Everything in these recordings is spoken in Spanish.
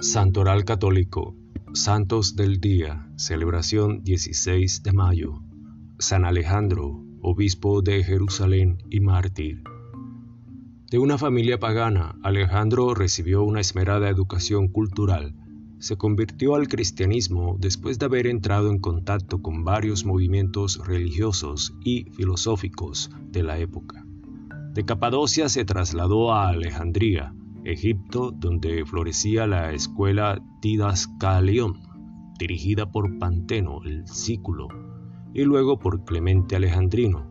Santoral Católico, Santos del Día, celebración 16 de mayo. San Alejandro, obispo de Jerusalén y mártir. De una familia pagana, Alejandro recibió una esmerada educación cultural. Se convirtió al cristianismo después de haber entrado en contacto con varios movimientos religiosos y filosóficos de la época. De Capadocia se trasladó a Alejandría, Egipto, donde florecía la escuela Didascalion, dirigida por Panteno el Sículo, y luego por Clemente Alejandrino.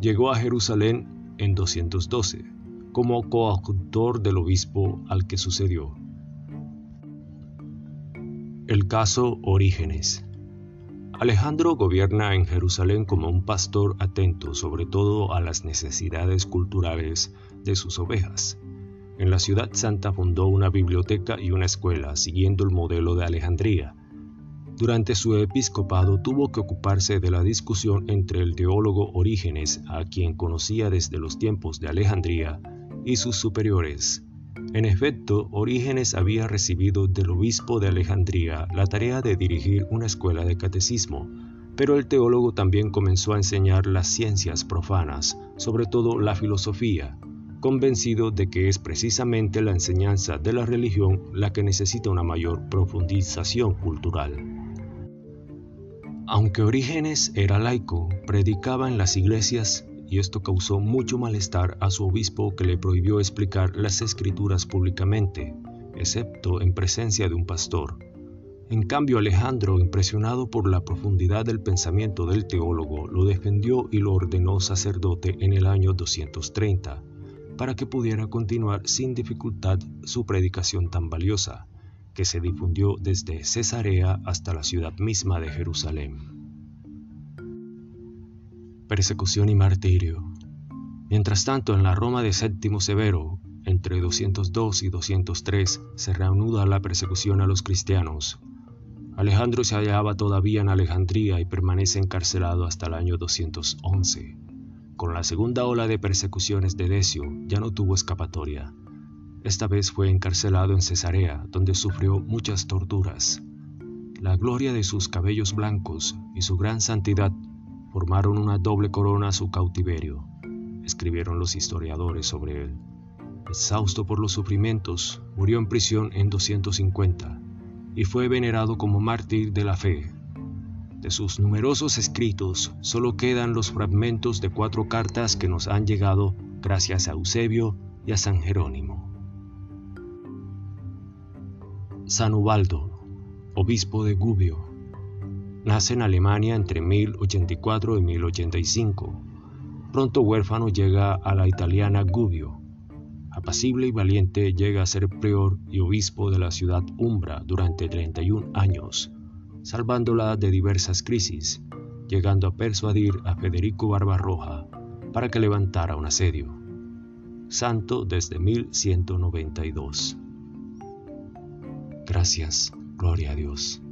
Llegó a Jerusalén en 212, como coautor del obispo al que sucedió. El caso Orígenes. Alejandro gobierna en Jerusalén como un pastor atento sobre todo a las necesidades culturales de sus ovejas en la ciudad santa fundó una biblioteca y una escuela siguiendo el modelo de Alejandría. Durante su episcopado tuvo que ocuparse de la discusión entre el teólogo Orígenes, a quien conocía desde los tiempos de Alejandría, y sus superiores. En efecto, Orígenes había recibido del obispo de Alejandría la tarea de dirigir una escuela de catecismo, pero el teólogo también comenzó a enseñar las ciencias profanas, sobre todo la filosofía, convencido de que es precisamente la enseñanza de la religión la que necesita una mayor profundización cultural. Aunque Orígenes era laico, predicaba en las iglesias y esto causó mucho malestar a su obispo que le prohibió explicar las escrituras públicamente, excepto en presencia de un pastor. En cambio, Alejandro, impresionado por la profundidad del pensamiento del teólogo, lo defendió y lo ordenó sacerdote en el año 230 para que pudiera continuar sin dificultad su predicación tan valiosa, que se difundió desde Cesarea hasta la ciudad misma de Jerusalén. Persecución y martirio. Mientras tanto, en la Roma de Séptimo Severo, entre 202 y 203, se reanuda la persecución a los cristianos. Alejandro se hallaba todavía en Alejandría y permanece encarcelado hasta el año 211. Con la segunda ola de persecuciones de Decio ya no tuvo escapatoria. Esta vez fue encarcelado en Cesarea, donde sufrió muchas torturas. La gloria de sus cabellos blancos y su gran santidad formaron una doble corona a su cautiverio, escribieron los historiadores sobre él. Exhausto por los sufrimientos, murió en prisión en 250 y fue venerado como mártir de la fe de sus numerosos escritos solo quedan los fragmentos de cuatro cartas que nos han llegado gracias a Eusebio y a San Jerónimo. San Ubaldo, obispo de Gubbio, nace en Alemania entre 1084 y 1085. Pronto huérfano llega a la italiana Gubbio. Apacible y valiente llega a ser prior y obispo de la ciudad Umbra durante 31 años salvándola de diversas crisis, llegando a persuadir a Federico Barbarroja para que levantara un asedio. Santo desde 1192. Gracias, gloria a Dios.